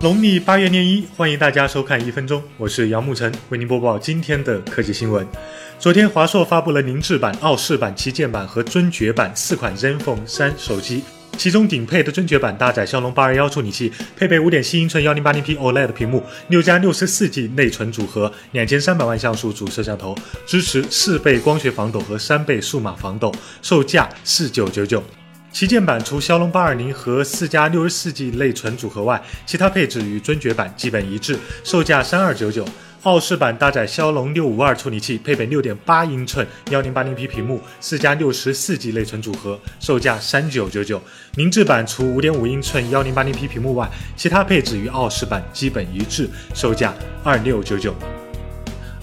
农历八月廿一，欢迎大家收看一分钟，我是杨沐晨，为您播报今天的科技新闻。昨天，华硕发布了凝智版、傲视版、旗舰版和尊爵版四款 ZenFone 三手机，其中顶配的尊爵版搭载骁龙八二幺处理器，配备五点七英寸幺零八零 P OLED 屏幕，六加六十四 G 内存组合，两千三百万像素主摄像头，支持四倍光学防抖和三倍数码防抖，售价四九九九。旗舰版除骁龙八二零和四加六十四 G 内存组合外，其他配置与尊爵版基本一致，售价三二九九。傲视版搭载骁龙六五二处理器，配备六点八英寸幺零八零 P 屏幕，四加六十四 G 内存组合，售价三九九九。明智版除五点五英寸幺零八零 P 屏幕外，其他配置与傲视版基本一致，售价二六九九。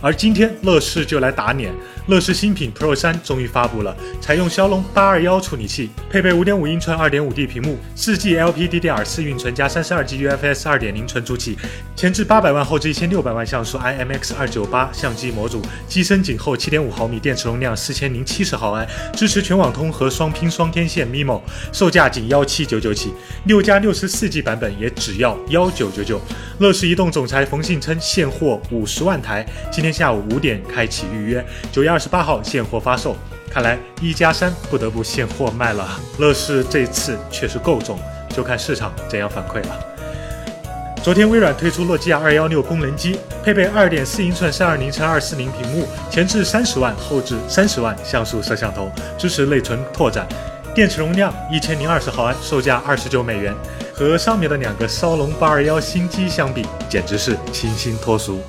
而今天乐视就来打脸。乐视新品 Pro 三终于发布了，采用骁龙八二幺处理器，配备五点五英寸二点五 D 屏幕，四 G LPDDR4 运存加三十二 G UFS 二点零存储器，前置八百万后置一千六百万像素 IMX 二九八相机模组，机身颈厚七点五毫米，电池容量四千零七十毫安，支持全网通和双拼双天线 MIMO，售价仅幺七九九起，六加六十四 G 版本也只要幺九九九。乐视移动总裁冯信称现货五十万台，今天下午五点开启预约，九月二十八号现货发售。看来一加三不得不现货卖了。乐视这次确实够重，就看市场怎样反馈了。昨天微软推出诺基亚二幺六功能机，配备二点四英寸三二零乘二四零屏幕，前置三十万，后置三十万像素摄像头，支持内存拓展，电池容量一千零二十毫安，售价二十九美元。和上面的两个骁龙八二幺新机相比，简直是清新脱俗。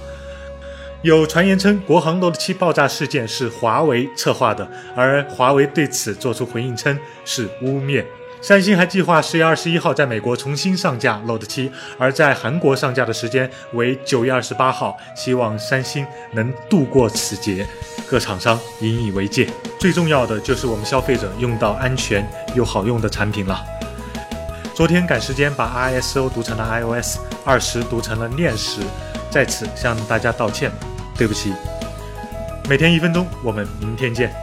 有传言称，国行 Note 7爆炸事件是华为策划的，而华为对此做出回应，称是污蔑。三星还计划十月二十一号在美国重新上架 Note 7，而在韩国上架的时间为九月二十八号，希望三星能度过此劫。各厂商引以为戒，最重要的就是我们消费者用到安全又好用的产品了。昨天赶时间把 ISO 读成了 iOS，二十读成了念十，在此向大家道歉。对不起，每天一分钟，我们明天见。